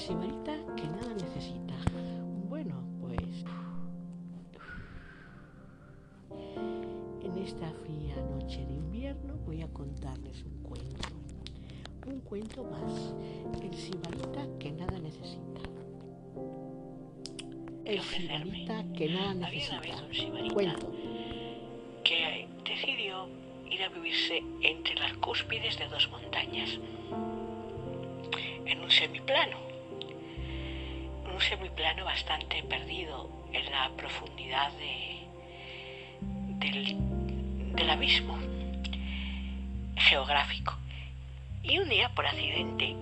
sibarita que nada necesita. Bueno, pues en esta fría noche de invierno voy a contarles un cuento. Un cuento más. El sibarita que nada necesita. El sibarita que nada necesita. Cuento. Que decidió ir a vivirse entre las cúspides de dos montañas en un semiplano. Un semiplano bastante perdido en la profundidad de, del, del abismo geográfico. Y un día, por accidente,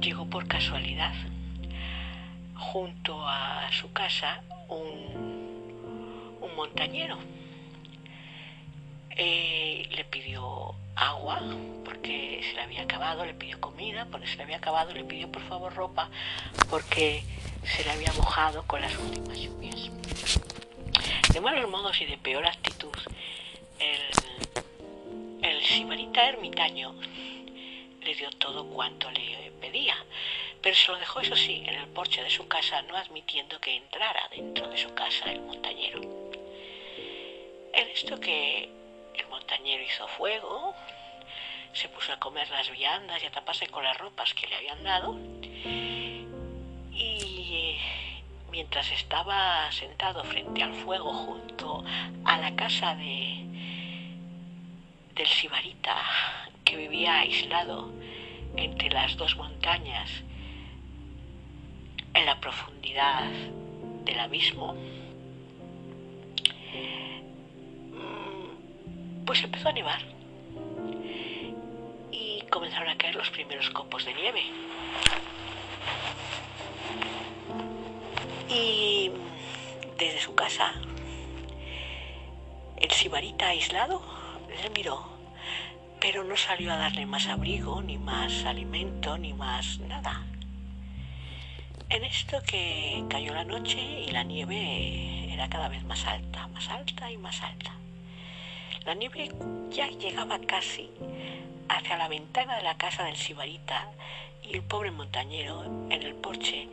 llegó por casualidad junto a su casa un, un montañero. Eh, le pidió agua porque se le había acabado, le pidió comida porque se le había acabado, le pidió por favor ropa porque se le había mojado con las últimas lluvias. De malos modos y de peor actitud, el, el sibarita ermitaño le dio todo cuanto le pedía, pero se lo dejó, eso sí, en el porche de su casa, no admitiendo que entrara dentro de su casa el montañero. En esto que el montañero hizo fuego, se puso a comer las viandas y a taparse con las ropas que le habían dado, y mientras estaba sentado frente al fuego junto a la casa de del sibarita que vivía aislado entre las dos montañas en la profundidad del abismo, pues empezó a nevar y comenzaron a caer los primeros copos de nieve. Y desde su casa, el sibarita aislado le miró pero no salió a darle más abrigo, ni más alimento, ni más nada. En esto que cayó la noche y la nieve era cada vez más alta, más alta y más alta. La nieve ya llegaba casi hacia la ventana de la casa del sibarita y el pobre montañero en el porche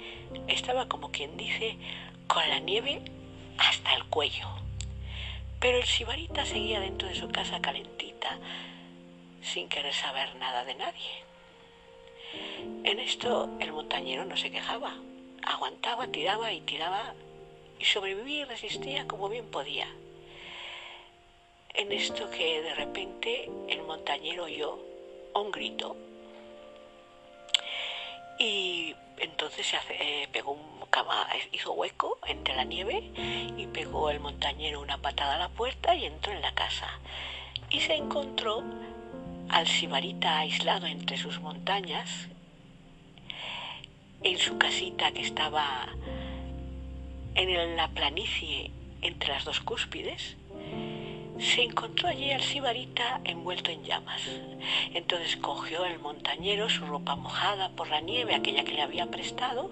estaba como quien dice con la nieve hasta el cuello. Pero el sibarita seguía dentro de su casa calentita, sin querer saber nada de nadie. En esto el montañero no se quejaba, aguantaba, tiraba y tiraba y sobrevivía y resistía como bien podía. En esto que de repente el montañero oyó un grito y entonces se eh, pegó un cama, hizo hueco entre la nieve y pegó el montañero una patada a la puerta y entró en la casa. Y se encontró al sibarita aislado entre sus montañas, en su casita que estaba en la planicie entre las dos cúspides, se encontró allí al sibarita envuelto en llamas. Entonces cogió el montañero su ropa mojada por la nieve, aquella que le había prestado,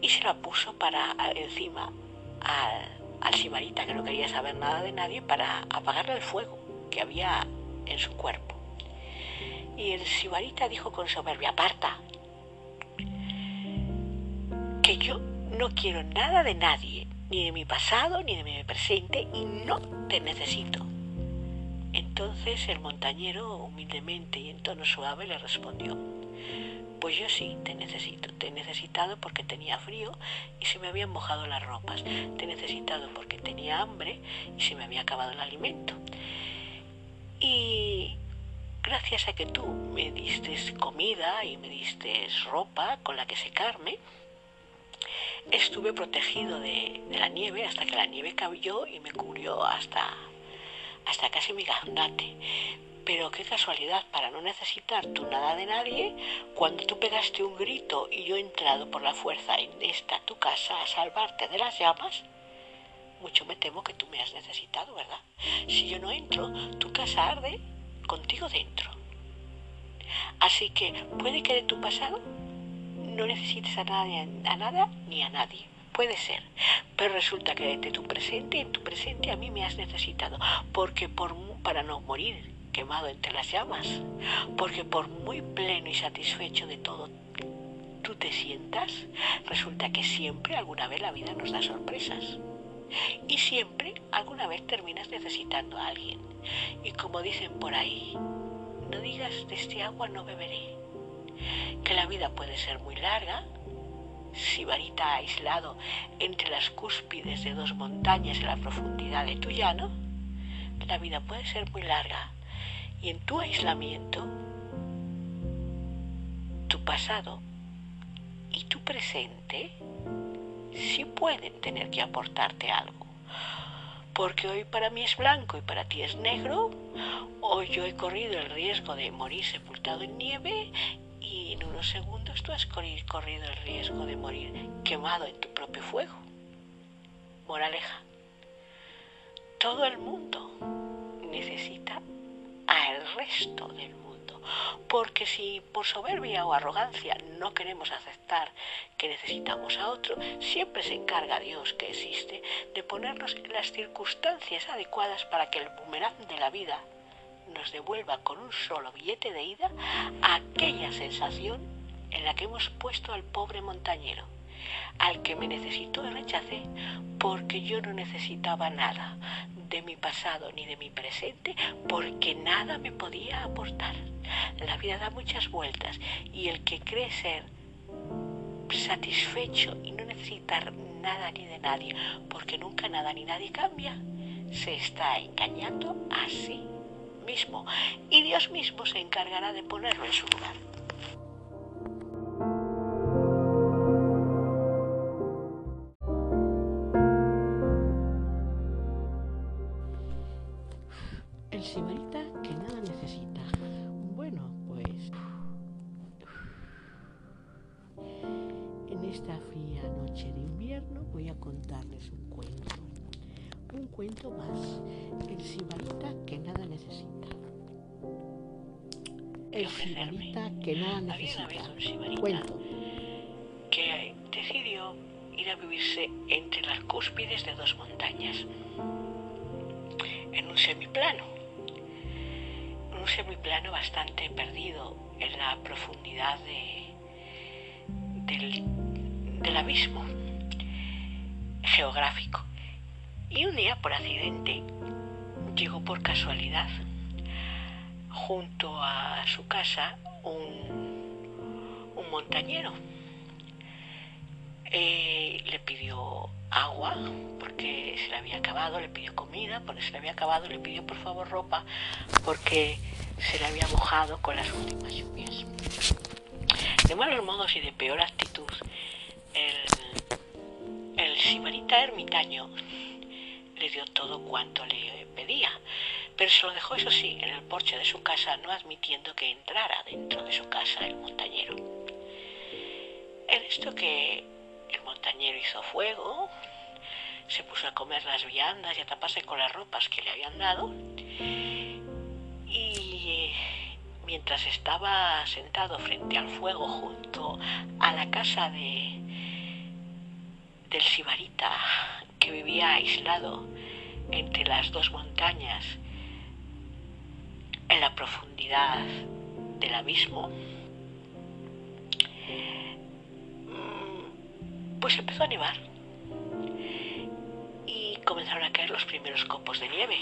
y se la puso para encima al, al sibarita, que no quería saber nada de nadie, para apagarle el fuego que había en su cuerpo. Y el sibarita dijo con soberbia, aparta, que yo no quiero nada de nadie, ni de mi pasado, ni de mi presente, y no te necesito. Entonces el montañero, humildemente y en tono suave, le respondió, pues yo sí te necesito, te he necesitado porque tenía frío y se me habían mojado las ropas, te he necesitado porque tenía hambre y se me había acabado el alimento. Y gracias a que tú me diste comida y me diste ropa con la que secarme, estuve protegido de, la nieve hasta que la nieve cayó y me cubrió hasta, hasta casi mi gandate. Pero qué casualidad, para no necesitar tú nada de nadie, cuando tú pegaste un grito y yo he entrado por la fuerza en esta tu casa a salvarte de las llamas, mucho me temo que tú me has necesitado, ¿verdad? Si yo no entro, tu casa arde contigo dentro. Así que puede que de tu pasado no necesites a, nadie, a nada ni a nadie. Puede ser, pero resulta que de tu presente, en tu presente a mí me has necesitado, porque por, para no morir quemado entre las llamas, porque por muy pleno y satisfecho de todo tú te sientas, resulta que siempre alguna vez la vida nos da sorpresas. Y siempre alguna vez terminas necesitando a alguien. Y como dicen por ahí, no digas de este agua no beberé. Que la vida puede ser muy larga, sibarita aislado entre las cúspides de dos montañas en la profundidad de tu llano, la vida puede ser muy larga y en tu aislamiento, tu pasado y tu presente sí pueden tener que aportarte algo. Porque hoy para mí es blanco y para ti es negro, hoy yo he corrido el riesgo de morir sepultado en nieve unos segundos tú has corrido el riesgo de morir quemado en tu propio fuego. Moraleja, todo el mundo necesita al resto del mundo. Porque si por soberbia o arrogancia no queremos aceptar que necesitamos a otro, siempre se encarga Dios que existe de ponernos en las circunstancias adecuadas para que el boomerang de la vida nos devuelva con un solo billete de ida aquella sensación en la que hemos puesto al pobre montañero, al que me necesitó y rechacé porque yo no necesitaba nada de mi pasado ni de mi presente, porque nada me podía aportar. La vida da muchas vueltas y el que cree ser satisfecho y no necesitar nada ni de nadie, porque nunca nada ni nadie cambia, se está engañando a sí mismo y Dios mismo se encargará de ponerlo en su lugar. El sibarita que nada necesita. Bueno, pues en esta fría noche de invierno voy a contarles un cuento. Un cuento más. El sibarita que nada necesita. El sibarita que nada necesita. Cuento. Que decidió ir a vivirse entre las cúspides de dos montañas. En un semiplano un semiplano bastante perdido en la profundidad de, del, del abismo geográfico. Y un día, por accidente, llegó por casualidad junto a su casa un, montañero. Eh, le pidió agua porque se le había acabado, le pidió comida porque se le había acabado, le pidió por favor ropa porque se le había mojado con las últimas lluvias. De malos modos y de peor actitud, el, el sibarita ermitaño le dio todo cuanto le pedía, pero se lo dejó, eso sí, en el porche de su casa, no admitiendo que entrara dentro de su casa el montañero. En esto que el montañero hizo fuego, se puso a comer las viandas y a taparse con las ropas que le habían dado, y mientras estaba sentado frente al fuego junto a la casa de del sibarita que vivía aislado entre las dos montañas en la profundidad del abismo, pues empezó a nevar y comenzaron a caer los primeros copos de nieve.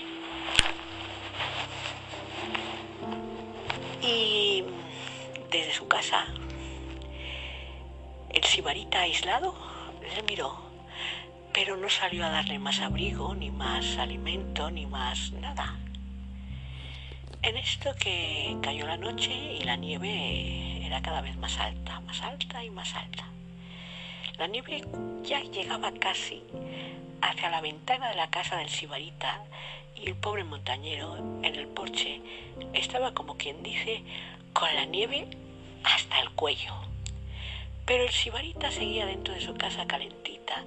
Y desde su casa, el sibarita aislado le miró, pero no salió a darle más abrigo, ni más alimento, ni más nada. En esto que cayó la noche y la nieve era cada vez más alta, más alta y más alta. La nieve ya llegaba casi hacia la ventana de la casa del sibarita y el pobre montañero en el porche estaba como quien dice con la nieve hasta el cuello. Pero el sibarita seguía dentro de su casa calentita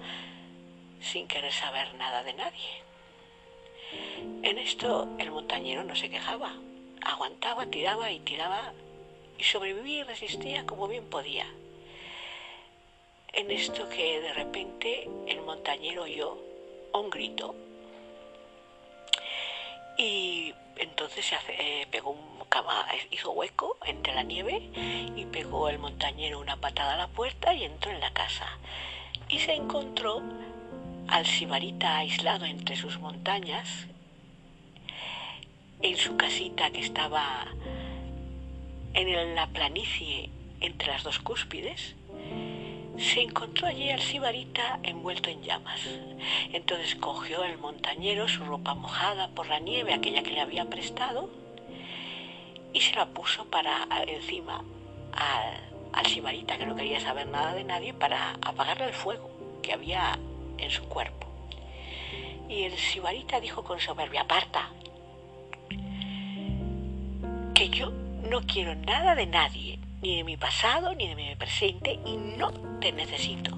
sin querer saber nada de nadie. En esto el montañero no se quejaba, aguantaba, tiraba y tiraba y sobrevivía y resistía como bien podía. En esto que de repente el montañero oyó un grito y entonces se eh, pegó un hizo hueco entre la nieve y pegó el montañero una patada a la puerta y entró en la casa. Y se encontró al sibarita aislado entre sus montañas, en su casita que estaba en la planicie entre las dos cúspides, se encontró allí al sibarita envuelto en llamas. Entonces cogió el montañero su ropa mojada por la nieve, aquella que le había prestado, y se la puso para encima al, al sibarita, que no quería saber nada de nadie, para apagarle el fuego que había en su cuerpo. Y el sibarita dijo con soberbia, aparta, que yo no quiero nada de nadie, ni de mi pasado, ni de mi presente, y no te necesito.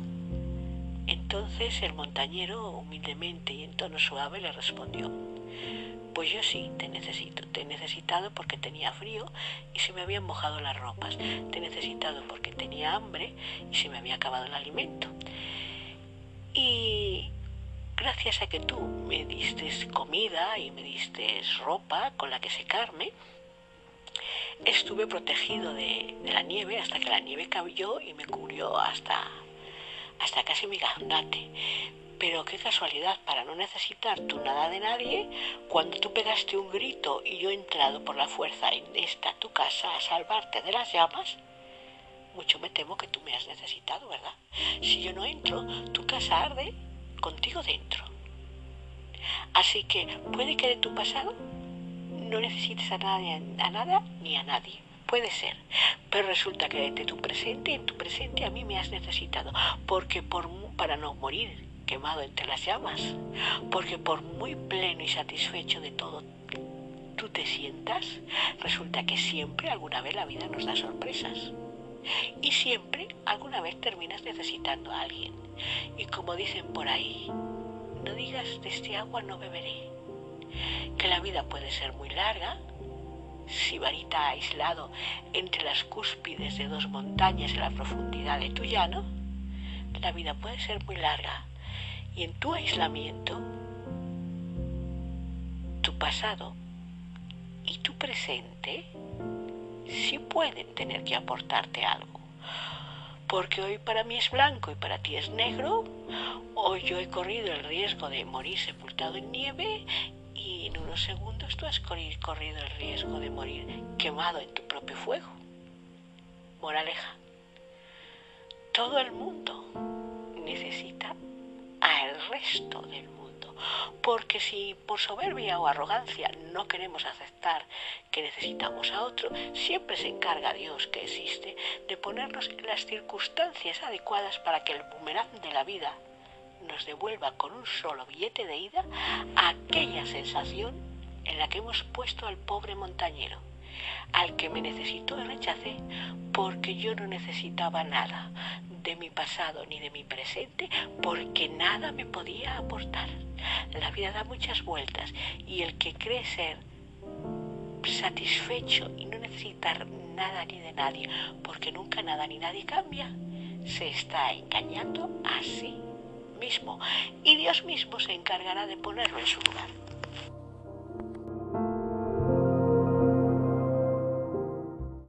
Entonces el montañero, humildemente y en tono suave, le respondió, pues yo sí, te necesito. Te he necesitado porque tenía frío y se me habían mojado las ropas. Te he necesitado porque tenía hambre y se me había acabado el alimento. Y gracias a que tú me diste comida y me diste ropa con la que secarme, estuve protegido de, la nieve hasta que la nieve cayó y me cubrió hasta, hasta casi mi gandate. Pero qué casualidad, para no necesitar tú nada de nadie, cuando tú pegaste un grito y yo he entrado por la fuerza en esta tu casa a salvarte de las llamas, mucho me temo que tú me has necesitado, ¿verdad? Si yo no entro, tu casa arde contigo dentro. Así que puede que de tu pasado no necesites a, nadie, a nada ni a nadie. Puede ser, pero resulta que de tu presente, en tu presente a mí me has necesitado, porque por, para no morir quemado entre las llamas, porque por muy pleno y satisfecho de todo tú te sientas, resulta que siempre alguna vez la vida nos da sorpresas. Y siempre alguna vez terminas necesitando a alguien. Y como dicen por ahí, no digas de este agua no beberé. Que la vida puede ser muy larga, si varita aislado entre las cúspides de dos montañas en la profundidad de tu llano, la vida puede ser muy larga y en tu aislamiento, tu pasado y tu presente sí pueden tener que aportarte algo. Porque hoy para mí es blanco y para ti es negro, hoy yo he corrido el riesgo de morir sepultado en nieve y en unos segundos tú has corrido el riesgo de morir quemado en tu propio fuego. Moraleja, todo el mundo necesita al resto del mundo. Porque si por soberbia o arrogancia no queremos aceptar que necesitamos a otro, siempre se encarga Dios que existe de ponernos las circunstancias adecuadas para que el boomerang de la vida nos devuelva con un solo billete de ida aquella sensación en la que hemos puesto al pobre montañero, al que me necesitó y rechacé porque yo no necesitaba nada, de mi pasado ni de mi presente porque nada me podía aportar. La vida da muchas vueltas y el que cree ser satisfecho y no necesitar nada ni de nadie porque nunca nada ni nadie cambia, se está engañando a sí mismo y Dios mismo se encargará de ponerlo en su lugar.